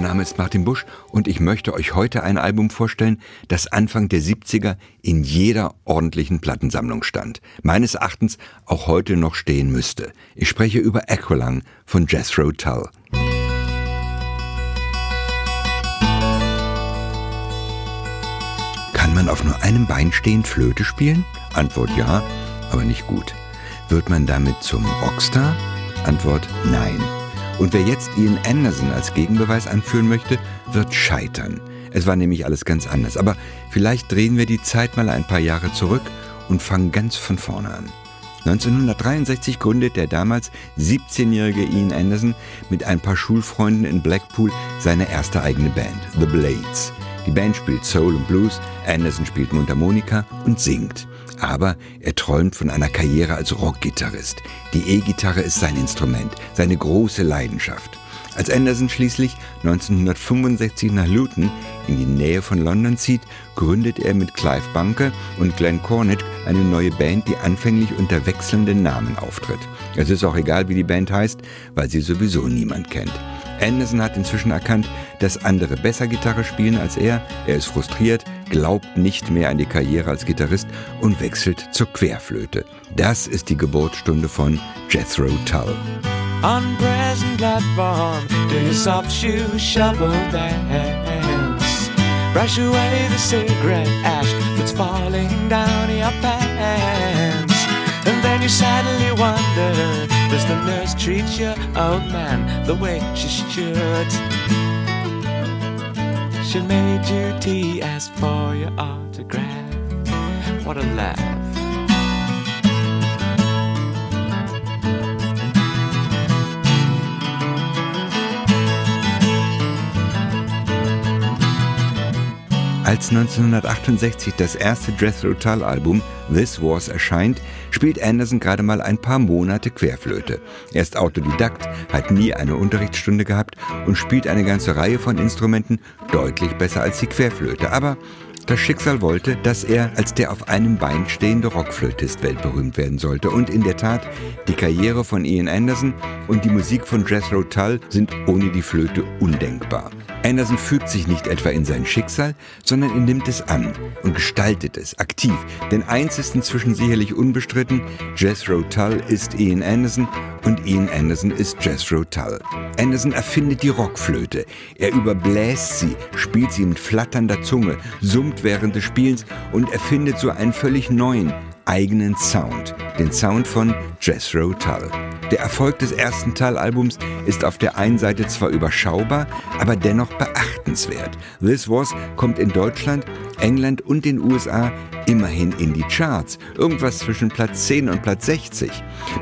Mein Name ist Martin Busch und ich möchte euch heute ein Album vorstellen, das Anfang der 70er in jeder ordentlichen Plattensammlung stand. Meines Erachtens auch heute noch stehen müsste. Ich spreche über Aqualung von Jethro Tull. Kann man auf nur einem Bein stehend Flöte spielen? Antwort ja, aber nicht gut. Wird man damit zum Rockstar? Antwort nein. Und wer jetzt Ian Anderson als Gegenbeweis anführen möchte, wird scheitern. Es war nämlich alles ganz anders. Aber vielleicht drehen wir die Zeit mal ein paar Jahre zurück und fangen ganz von vorne an. 1963 gründet der damals 17-jährige Ian Anderson mit ein paar Schulfreunden in Blackpool seine erste eigene Band, The Blades. Die Band spielt Soul und Blues, Anderson spielt Mundharmonika und singt. Aber er träumt von einer Karriere als Rockgitarrist. Die E-Gitarre ist sein Instrument, seine große Leidenschaft. Als Anderson schließlich 1965 nach Luton in die Nähe von London zieht, gründet er mit Clive Bunker und Glenn Cornett eine neue Band, die anfänglich unter wechselnden Namen auftritt. Es ist auch egal, wie die Band heißt, weil sie sowieso niemand kennt. Anderson hat inzwischen erkannt, dass andere besser Gitarre spielen als er. Er ist frustriert, glaubt nicht mehr an die Karriere als Gitarrist und wechselt zur Querflöte. Das ist die Geburtsstunde von Jethro Tull. On present platform, do your soft shoe shuffle dance. Brush away the cigarette ash that's falling down your pants. And then you sadly wonder, does the nurse treat your old man the way she should? She made you tea, asked for your autograph. What a laugh. Als 1968 das erste Jethro Tull Album This Was erscheint, spielt Anderson gerade mal ein paar Monate Querflöte. Er ist Autodidakt, hat nie eine Unterrichtsstunde gehabt und spielt eine ganze Reihe von Instrumenten deutlich besser als die Querflöte. Aber das Schicksal wollte, dass er als der auf einem Bein stehende Rockflötist weltberühmt werden sollte. Und in der Tat, die Karriere von Ian Anderson und die Musik von Jethro Tull sind ohne die Flöte undenkbar. Anderson fügt sich nicht etwa in sein Schicksal, sondern er nimmt es an und gestaltet es aktiv. Denn eins ist inzwischen sicherlich unbestritten, Jethro Tull ist Ian Anderson und Ian Anderson ist Jethro Tull. Anderson erfindet die Rockflöte. Er überbläst sie, spielt sie mit flatternder Zunge, summt während des Spiels und erfindet so einen völlig neuen, eigenen Sound, den Sound von Jethro Tull. Der Erfolg des ersten Tull-Albums ist auf der einen Seite zwar überschaubar, aber dennoch beachtenswert. This Was kommt in Deutschland, England und den USA immerhin in die Charts, irgendwas zwischen Platz 10 und Platz 60.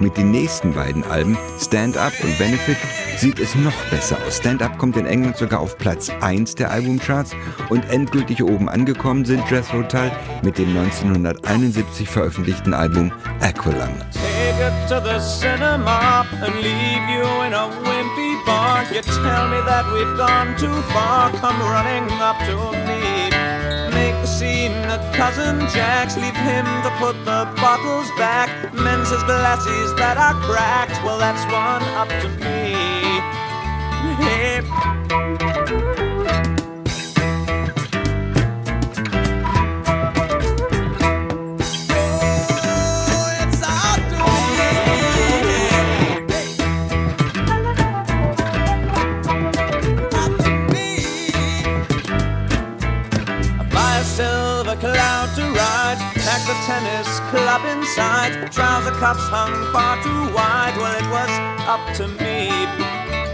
Mit den nächsten beiden Alben, Stand Up und Benefit, sieht es noch besser aus. Stand Up kommt in England sogar auf Platz 1 der Albumcharts und endgültig oben angekommen sind Jethro Tull mit dem 1971 veröffentlichten Album Aqualung. Take it to the cinema and leave you in a wimpy bar. You tell me that we've gone too far, come running up to me. Make the scene at Cousin Jack's, leave him to put the bottles back. Men's his glasses that are cracked, well, that's one up to me. Hey. The cloud to ride, pack the tennis club inside. Trouser cuffs hung far too wide. Well, it was up to me.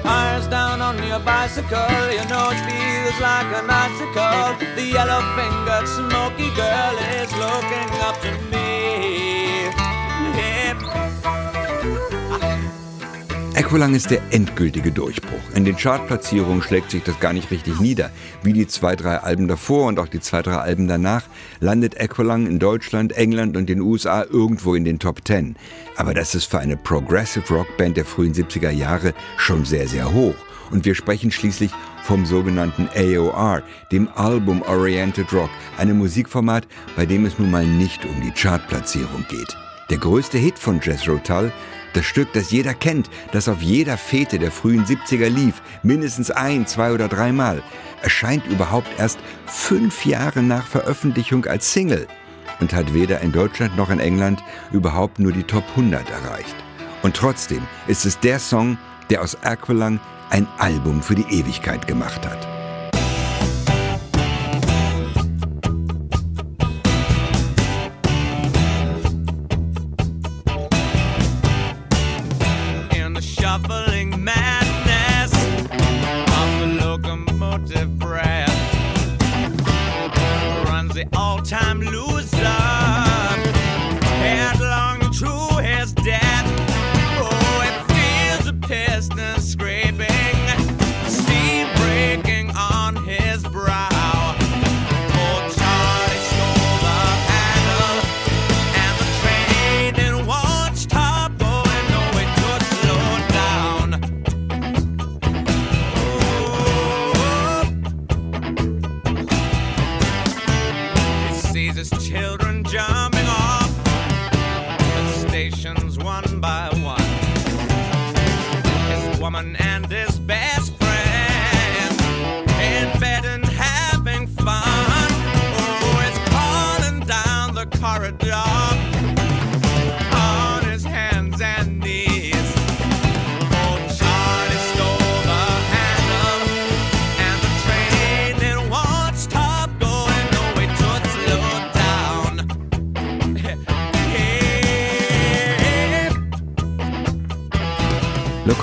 Eyes down on your bicycle, you know it feels like an icicle. The yellow fingered smoky girl is looking up to me. Aqualung ist der endgültige Durchbruch. In den Chartplatzierungen schlägt sich das gar nicht richtig nieder. Wie die zwei, drei Alben davor und auch die zwei, drei Alben danach landet Aqualung in Deutschland, England und den USA irgendwo in den Top Ten. Aber das ist für eine Progressive Rock Band der frühen 70er Jahre schon sehr, sehr hoch. Und wir sprechen schließlich vom sogenannten AOR, dem Album Oriented Rock, einem Musikformat, bei dem es nun mal nicht um die Chartplatzierung geht. Der größte Hit von Jethro Tull das Stück, das jeder kennt, das auf jeder Fete der frühen 70er lief, mindestens ein, zwei oder dreimal, erscheint überhaupt erst fünf Jahre nach Veröffentlichung als Single und hat weder in Deutschland noch in England überhaupt nur die Top 100 erreicht. Und trotzdem ist es der Song, der aus Aqualung ein Album für die Ewigkeit gemacht hat.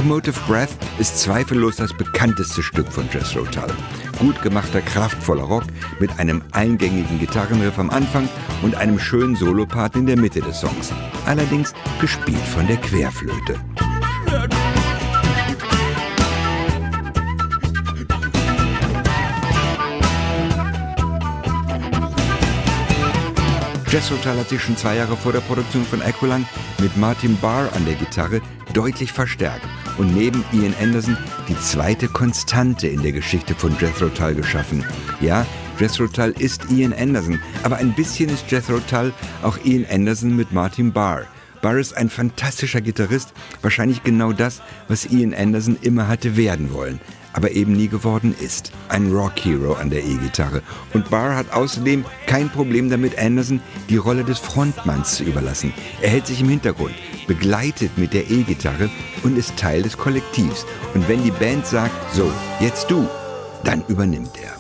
Locomotive Breath ist zweifellos das bekannteste Stück von Jethro Tull. Gut gemachter, kraftvoller Rock mit einem eingängigen Gitarrenriff am Anfang und einem schönen Solopart in der Mitte des Songs. Allerdings gespielt von der Querflöte. Jethro Tull hat sich schon zwei Jahre vor der Produktion von Aqualung mit Martin Barr an der Gitarre deutlich verstärkt und neben Ian Anderson die zweite Konstante in der Geschichte von Jethro Tull geschaffen. Ja, Jethro Tull ist Ian Anderson, aber ein bisschen ist Jethro Tull auch Ian Anderson mit Martin Barr. Barr ist ein fantastischer Gitarrist, wahrscheinlich genau das, was Ian Anderson immer hatte werden wollen aber eben nie geworden ist. Ein Rock-Hero an der E-Gitarre. Und Barr hat außerdem kein Problem damit, Anderson die Rolle des Frontmanns zu überlassen. Er hält sich im Hintergrund, begleitet mit der E-Gitarre und ist Teil des Kollektivs. Und wenn die Band sagt, so, jetzt du, dann übernimmt er.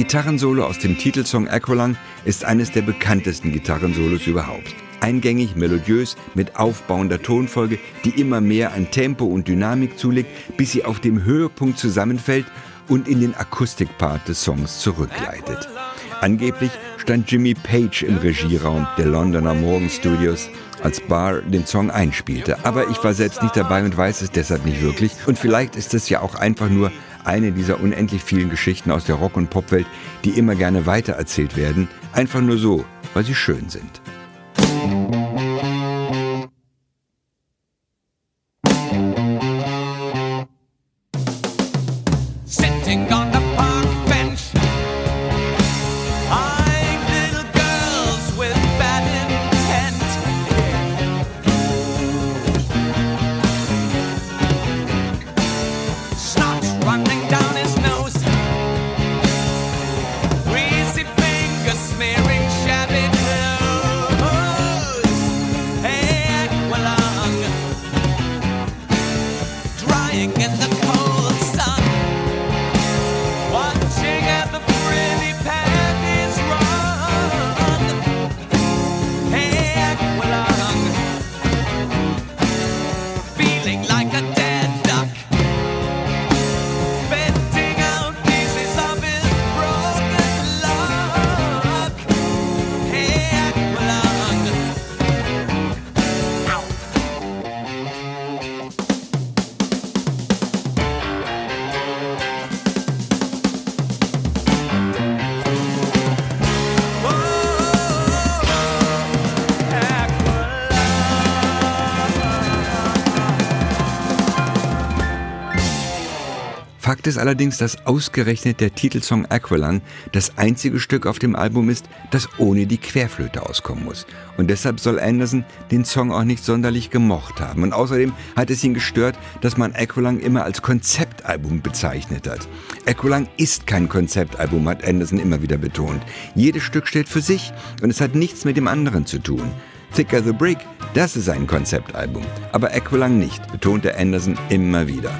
Gitarrensolo aus dem Titelsong Aqualung ist eines der bekanntesten Gitarrensolos überhaupt. Eingängig, melodiös, mit aufbauender Tonfolge, die immer mehr an Tempo und Dynamik zulegt, bis sie auf dem Höhepunkt zusammenfällt und in den Akustikpart des Songs zurückleitet. Angeblich stand Jimmy Page im Regieraum der Londoner Morgan Studios, als Barr den Song einspielte. Aber ich war selbst nicht dabei und weiß es deshalb nicht wirklich. Und vielleicht ist es ja auch einfach nur eine dieser unendlich vielen Geschichten aus der Rock- und Popwelt, die immer gerne weitererzählt werden, Einfach nur so, weil sie schön sind. Ist allerdings, dass ausgerechnet der Titelsong Aqualung das einzige Stück auf dem Album ist, das ohne die Querflöte auskommen muss. Und deshalb soll Anderson den Song auch nicht sonderlich gemocht haben. Und außerdem hat es ihn gestört, dass man Aqualung immer als Konzeptalbum bezeichnet hat. Aqualung ist kein Konzeptalbum, hat Anderson immer wieder betont. Jedes Stück steht für sich und es hat nichts mit dem anderen zu tun. Thicker the Brick, das ist ein Konzeptalbum. Aber Aqualung nicht, betonte Anderson immer wieder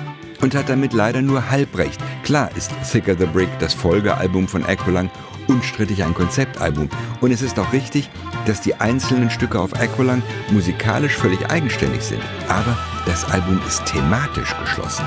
und hat damit leider nur halb recht. Klar ist Thicker the Brick, das Folgealbum von Aqualung, unstrittig ein Konzeptalbum. Und es ist auch richtig, dass die einzelnen Stücke auf Aqualung musikalisch völlig eigenständig sind. Aber das Album ist thematisch geschlossen.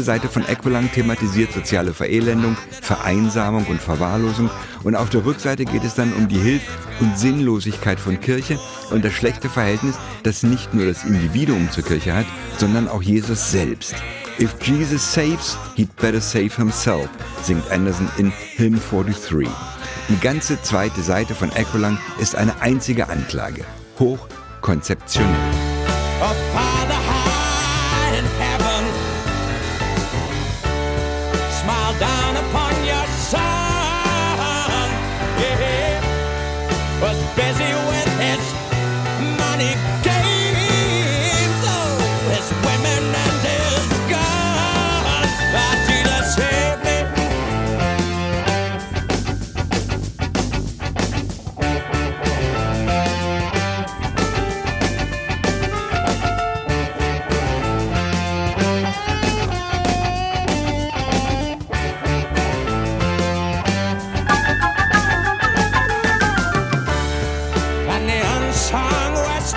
Erste Seite von Equilang thematisiert soziale Verelendung, Vereinsamung und Verwahrlosung und auf der Rückseite geht es dann um die Hilf- und Sinnlosigkeit von Kirche und das schlechte Verhältnis, das nicht nur das Individuum zur Kirche hat, sondern auch Jesus selbst. If Jesus saves, he'd better save himself, singt Anderson in Hymn 43. Die ganze zweite Seite von Equilang ist eine einzige Anklage.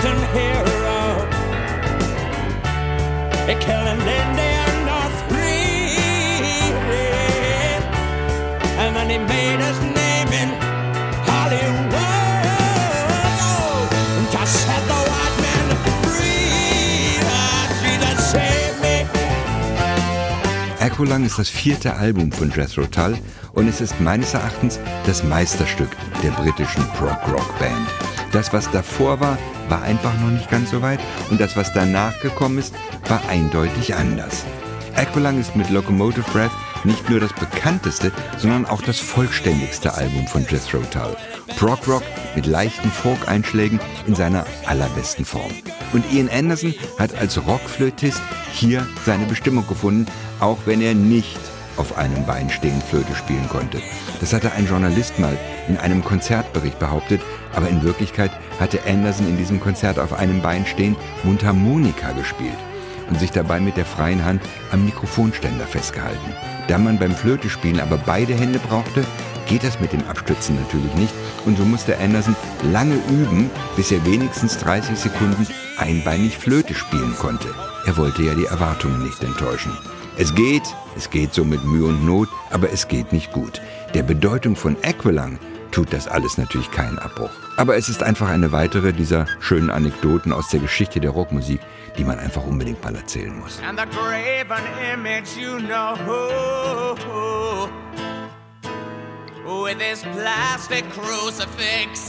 liten hero. Ik kan alleen daar nog free. And then he made his name in Hollywood. Oh, and just set the white man free. That save me. Echolang ist das vierte Album von Jethro Tull und es ist meines Erachtens das Meisterstück der britischen Prog-Rock-Band. Das, was davor war, war einfach noch nicht ganz so weit und das, was danach gekommen ist, war eindeutig anders. Aqualung ist mit Locomotive Breath nicht nur das bekannteste, sondern auch das vollständigste Album von Jethro Tull. Prog Rock mit leichten Folk-Einschlägen in seiner allerbesten Form. Und Ian Anderson hat als Rockflötist hier seine Bestimmung gefunden, auch wenn er nicht auf einem Bein stehend Flöte spielen konnte. Das hatte ein Journalist mal in einem Konzertbericht behauptet, aber in Wirklichkeit hatte Anderson in diesem Konzert auf einem Bein stehend Mundharmonika gespielt und sich dabei mit der freien Hand am Mikrofonständer festgehalten. Da man beim Flötespielen aber beide Hände brauchte, geht das mit dem Abstützen natürlich nicht und so musste Anderson lange üben, bis er wenigstens 30 Sekunden einbeinig Flöte spielen konnte. Er wollte ja die Erwartungen nicht enttäuschen. Es geht, es geht so mit Mühe und Not, aber es geht nicht gut. Der Bedeutung von Aqualung tut das alles natürlich keinen Abbruch. Aber es ist einfach eine weitere dieser schönen Anekdoten aus der Geschichte der Rockmusik, die man einfach unbedingt mal erzählen muss. With his plastic crucifix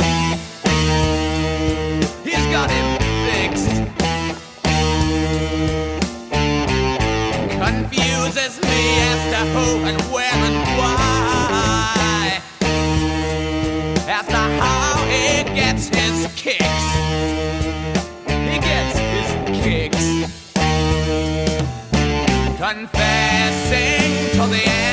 He's got him fixed Confuses me as to who and where and why As to how he gets his kicks He gets his kicks. confessing to the